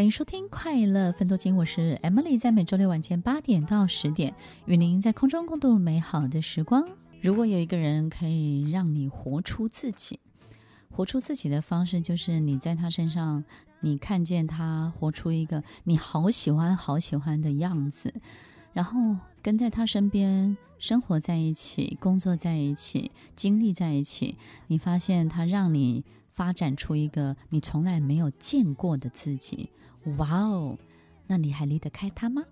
欢迎收听《快乐分多金》，我是 Emily，在每周六晚间八点到十点，与您在空中共度美好的时光。如果有一个人可以让你活出自己，活出自己的方式，就是你在他身上，你看见他活出一个你好喜欢、好喜欢的样子，然后跟在他身边生活在一起、工作在一起、经历在一起，你发现他让你发展出一个你从来没有见过的自己。哇哦，那你还离得开他吗？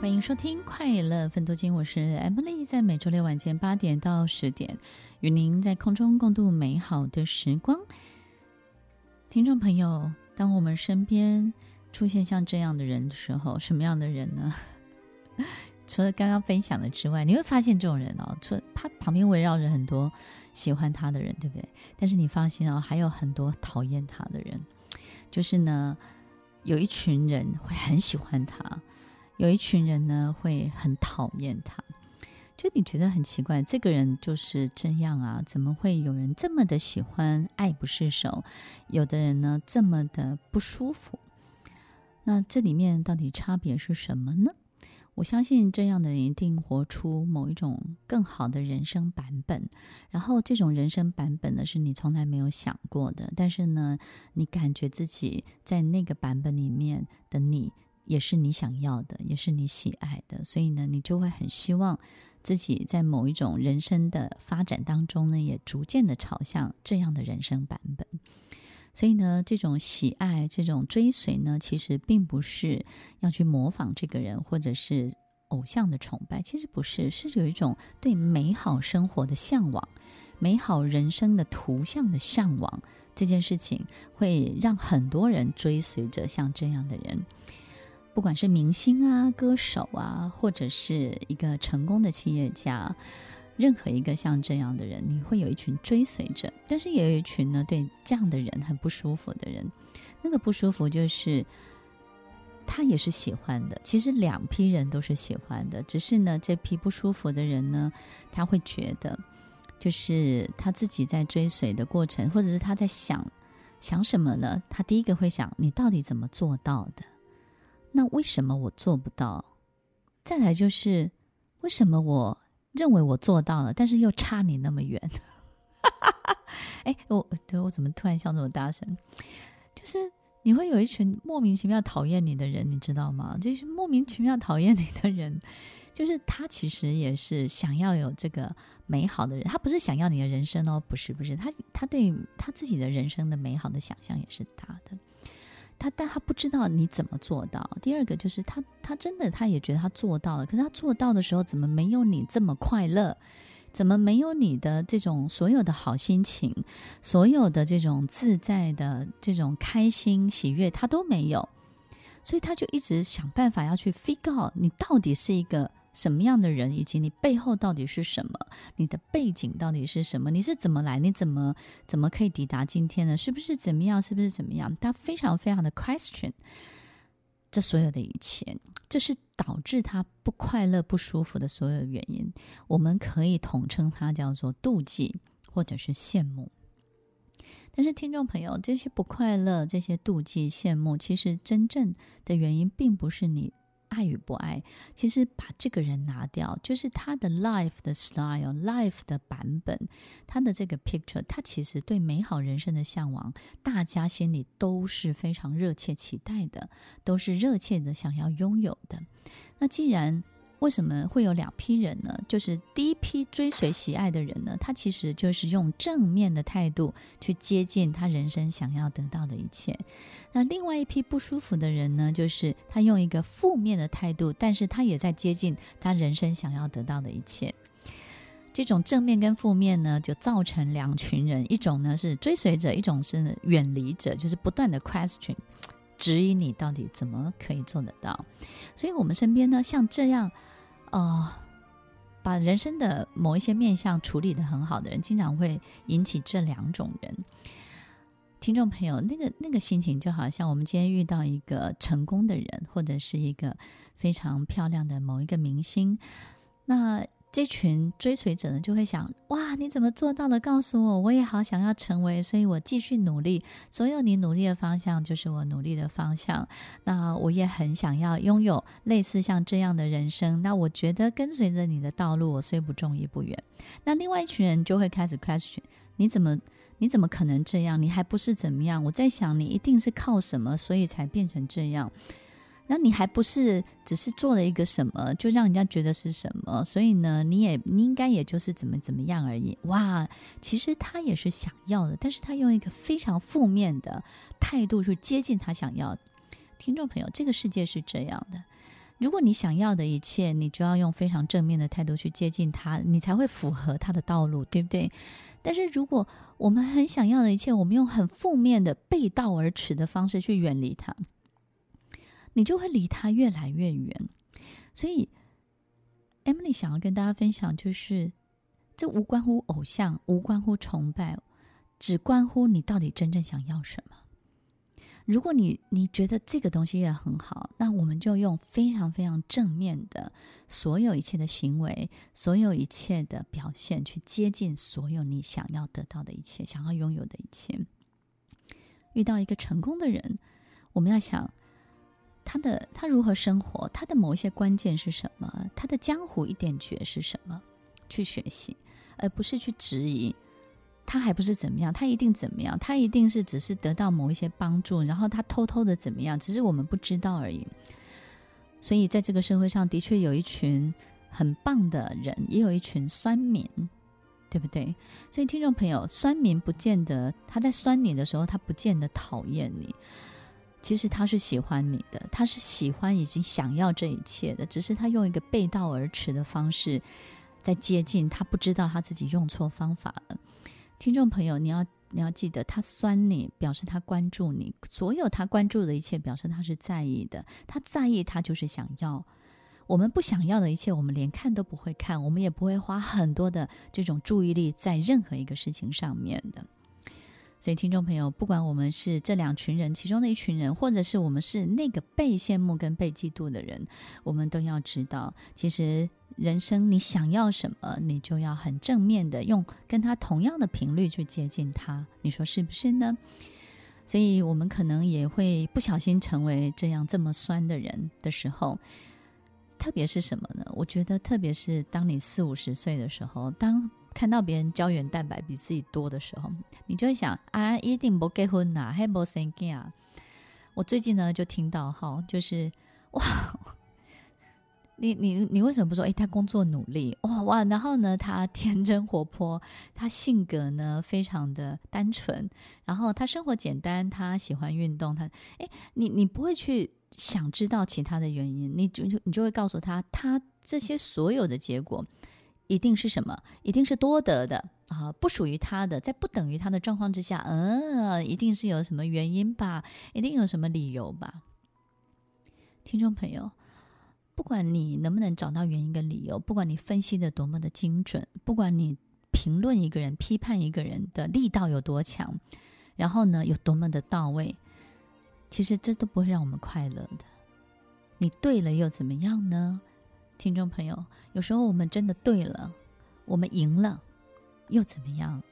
欢迎收听《快乐分多金》，我是 Emily，在每周六晚间八点到十点，与您在空中共度美好的时光。听众朋友，当我们身边出现像这样的人的时候，什么样的人呢？除了刚刚分享的之外，你会发现这种人哦，除他旁边围绕着很多喜欢他的人，对不对？但是你放心哦，还有很多讨厌他的人。就是呢，有一群人会很喜欢他，有一群人呢会很讨厌他。就你觉得很奇怪，这个人就是这样啊？怎么会有人这么的喜欢，爱不释手？有的人呢这么的不舒服。那这里面到底差别是什么呢？我相信这样的人一定活出某一种更好的人生版本，然后这种人生版本呢，是你从来没有想过的，但是呢，你感觉自己在那个版本里面的你也是你想要的，也是你喜爱的，所以呢，你就会很希望自己在某一种人生的发展当中呢，也逐渐的朝向这样的人生版本。所以呢，这种喜爱、这种追随呢，其实并不是要去模仿这个人，或者是偶像的崇拜，其实不是，是有一种对美好生活的向往、美好人生的图像的向往。这件事情会让很多人追随着像这样的人，不管是明星啊、歌手啊，或者是一个成功的企业家。任何一个像这样的人，你会有一群追随者，但是也有一群呢，对这样的人很不舒服的人。那个不舒服就是他也是喜欢的，其实两批人都是喜欢的，只是呢，这批不舒服的人呢，他会觉得，就是他自己在追随的过程，或者是他在想想什么呢？他第一个会想：你到底怎么做到的？那为什么我做不到？再来就是为什么我？认为我做到了，但是又差你那么远。哎，我对我怎么突然笑这么大声？就是你会有一群莫名其妙讨厌你的人，你知道吗？这些莫名其妙讨厌你的人，就是他其实也是想要有这个美好的人，他不是想要你的人生哦，不是不是，他他对他自己的人生的美好的想象也是大的。他但他不知道你怎么做到。第二个就是他，他真的他也觉得他做到了，可是他做到的时候，怎么没有你这么快乐？怎么没有你的这种所有的好心情，所有的这种自在的这种开心喜悦，他都没有。所以他就一直想办法要去 figure out 你到底是一个。什么样的人，以及你背后到底是什么？你的背景到底是什么？你是怎么来？你怎么怎么可以抵达今天呢？是不是怎么样？是不是怎么样？他非常非常的 question 这所有的一切，这是导致他不快乐、不舒服的所有原因。我们可以统称它叫做妒忌，或者是羡慕。但是，听众朋友，这些不快乐、这些妒忌、羡慕，其实真正的原因并不是你。爱与不爱，其实把这个人拿掉，就是他的 life 的 style，life 的版本，他的这个 picture，他其实对美好人生的向往，大家心里都是非常热切期待的，都是热切的想要拥有的。那既然为什么会有两批人呢？就是第一批追随喜爱的人呢，他其实就是用正面的态度去接近他人生想要得到的一切。那另外一批不舒服的人呢，就是他用一个负面的态度，但是他也在接近他人生想要得到的一切。这种正面跟负面呢，就造成两群人：一种呢是追随者，一种是远离者，就是不断的 question，质疑你到底怎么可以做得到。所以我们身边呢，像这样。哦，把人生的某一些面相处理的很好的人，经常会引起这两种人。听众朋友，那个那个心情就好像我们今天遇到一个成功的人，或者是一个非常漂亮的某一个明星。那这群追随者呢，就会想：哇，你怎么做到了？告诉我，我也好想要成为，所以我继续努力。所有你努力的方向，就是我努力的方向。那我也很想要拥有类似像这样的人生。那我觉得跟随着你的道路，我虽不中亦不远。那另外一群人就会开始 question：你怎么，你怎么可能这样？你还不是怎么样？我在想，你一定是靠什么，所以才变成这样。那你还不是只是做了一个什么，就让人家觉得是什么？所以呢，你也你应该也就是怎么怎么样而已。哇，其实他也是想要的，但是他用一个非常负面的态度去接近他想要。听众朋友，这个世界是这样的：如果你想要的一切，你就要用非常正面的态度去接近他，你才会符合他的道路，对不对？但是如果我们很想要的一切，我们用很负面的背道而驰的方式去远离他。你就会离他越来越远，所以 Emily 想要跟大家分享，就是这无关乎偶像，无关乎崇拜，只关乎你到底真正想要什么。如果你你觉得这个东西也很好，那我们就用非常非常正面的所有一切的行为，所有一切的表现，去接近所有你想要得到的一切，想要拥有的一切。遇到一个成功的人，我们要想。他的他如何生活？他的某一些关键是什么？他的江湖一点诀是什么？去学习，而不是去质疑。他还不是怎么样？他一定怎么样？他一定是只是得到某一些帮助，然后他偷偷的怎么样？只是我们不知道而已。所以在这个社会上的确有一群很棒的人，也有一群酸民，对不对？所以听众朋友，酸民不见得他在酸你的时候，他不见得讨厌你。其实他是喜欢你的，他是喜欢已经想要这一切的，只是他用一个背道而驰的方式在接近，他不知道他自己用错方法了。听众朋友，你要你要记得，他酸你，表示他关注你，所有他关注的一切，表示他是在意的。他在意，他就是想要。我们不想要的一切，我们连看都不会看，我们也不会花很多的这种注意力在任何一个事情上面的。所以，听众朋友，不管我们是这两群人其中的一群人，或者是我们是那个被羡慕跟被嫉妒的人，我们都要知道，其实人生你想要什么，你就要很正面的用跟他同样的频率去接近他。你说是不是呢？所以我们可能也会不小心成为这样这么酸的人的时候，特别是什么呢？我觉得，特别是当你四五十岁的时候，当看到别人胶原蛋白比自己多的时候，你就会想啊，一定不结婚呐，还不生囝啊。我最近呢就听到哈，就是哇，你你你为什么不说？哎，他工作努力哇哇，然后呢，他天真活泼，他性格呢非常的单纯，然后他生活简单，他喜欢运动，他哎，你你不会去想知道其他的原因，你就你就会告诉他，他这些所有的结果。一定是什么？一定是多得的啊！不属于他的，在不等于他的状况之下，嗯，一定是有什么原因吧？一定有什么理由吧？听众朋友，不管你能不能找到原因跟理由，不管你分析的多么的精准，不管你评论一个人、批判一个人的力道有多强，然后呢，有多么的到位，其实这都不会让我们快乐的。你对了又怎么样呢？听众朋友，有时候我们真的对了，我们赢了，又怎么样？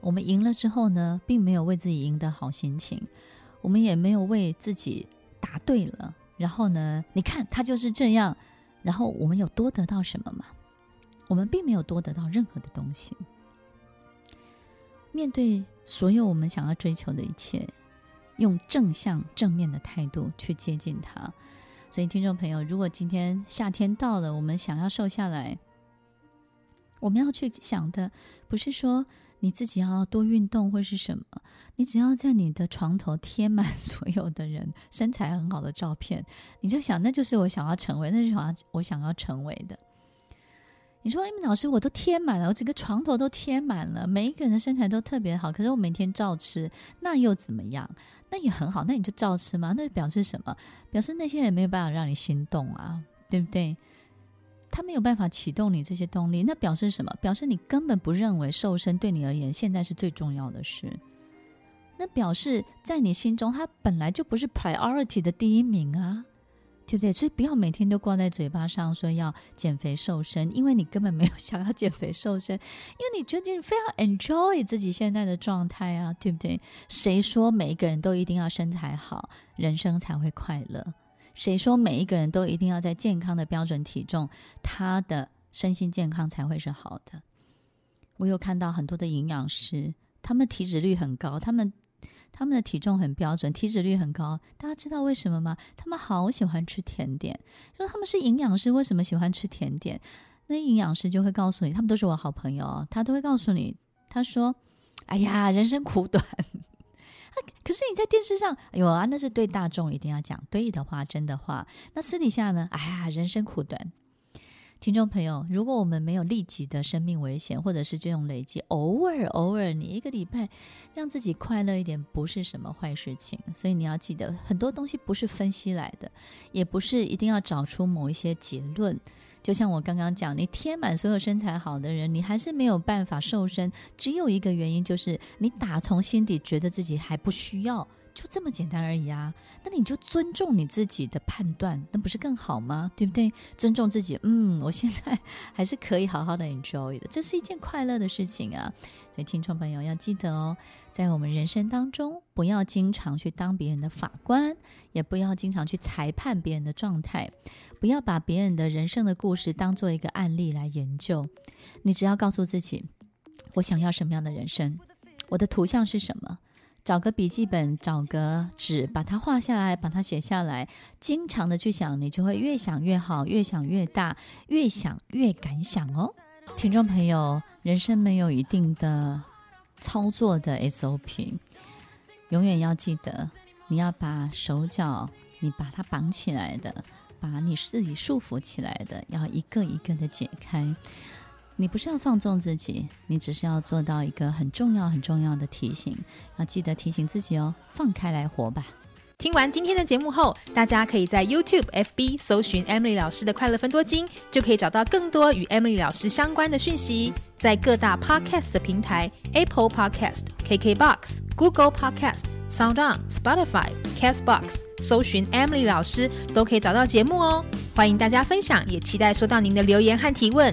我们赢了之后呢，并没有为自己赢得好心情，我们也没有为自己答对了。然后呢，你看他就是这样，然后我们有多得到什么吗？我们并没有多得到任何的东西。面对所有我们想要追求的一切，用正向、正面的态度去接近他。所以，听众朋友，如果今天夏天到了，我们想要瘦下来，我们要去想的不是说你自己要多运动或是什么，你只要在你的床头贴满所有的人身材很好的照片，你就想那就是我想要成为，那就是我我想要成为的。你说，哎，老师，我都贴满了，我整个床头都贴满了，每一个人的身材都特别好，可是我每天照吃，那又怎么样？那也很好，那你就照吃嘛。那表示什么？表示那些人没有办法让你心动啊，对不对？他没有办法启动你这些动力，那表示什么？表示你根本不认为瘦身对你而言现在是最重要的事。那表示在你心中，他本来就不是 priority 的第一名啊。对不对？所以不要每天都挂在嘴巴上说要减肥瘦身，因为你根本没有 想要减肥瘦身，因为你觉得你非常 enjoy 自己现在的状态啊，对不对？谁说每一个人都一定要身材好，人生才会快乐？谁说每一个人都一定要在健康的标准体重，他的身心健康才会是好的？我有看到很多的营养师，他们体脂率很高，他们。他们的体重很标准，体脂率很高。大家知道为什么吗？他们好喜欢吃甜点。说他们是营养师，为什么喜欢吃甜点？那营养师就会告诉你，他们都是我好朋友，他都会告诉你，他说：“哎呀，人生苦短。”可是你在电视上，哎呦啊，那是对大众一定要讲对的话，真的话。那私底下呢？哎呀，人生苦短。听众朋友，如果我们没有立即的生命危险，或者是这种累积，偶尔偶尔，你一个礼拜让自己快乐一点，不是什么坏事情。所以你要记得，很多东西不是分析来的，也不是一定要找出某一些结论。就像我刚刚讲，你贴满所有身材好的人，你还是没有办法瘦身，只有一个原因，就是你打从心底觉得自己还不需要。就这么简单而已啊！那你就尊重你自己的判断，那不是更好吗？对不对？尊重自己，嗯，我现在还是可以好好的 enjoy 的，这是一件快乐的事情啊！所以听众朋友要记得哦，在我们人生当中，不要经常去当别人的法官，也不要经常去裁判别人的状态，不要把别人的人生的故事当做一个案例来研究。你只要告诉自己，我想要什么样的人生，我的图像是什么。找个笔记本，找个纸，把它画下来，把它写下来，经常的去想，你就会越想越好，越想越大，越想越敢想哦。听众朋友，人生没有一定的操作的 SOP，永远要记得，你要把手脚，你把它绑起来的，把你自己束缚起来的，要一个一个的解开。你不是要放纵自己，你只是要做到一个很重要、很重要的提醒，要记得提醒自己哦，放开来活吧。听完今天的节目后，大家可以在 YouTube、FB 搜寻 Emily 老师的快乐分多金，就可以找到更多与 Emily 老师相关的讯息。在各大 Podcast 的平台，Apple Podcast、KKBox、Google Podcast、SoundOn、Spotify、Castbox 搜寻 Emily 老师都可以找到节目哦。欢迎大家分享，也期待收到您的留言和提问。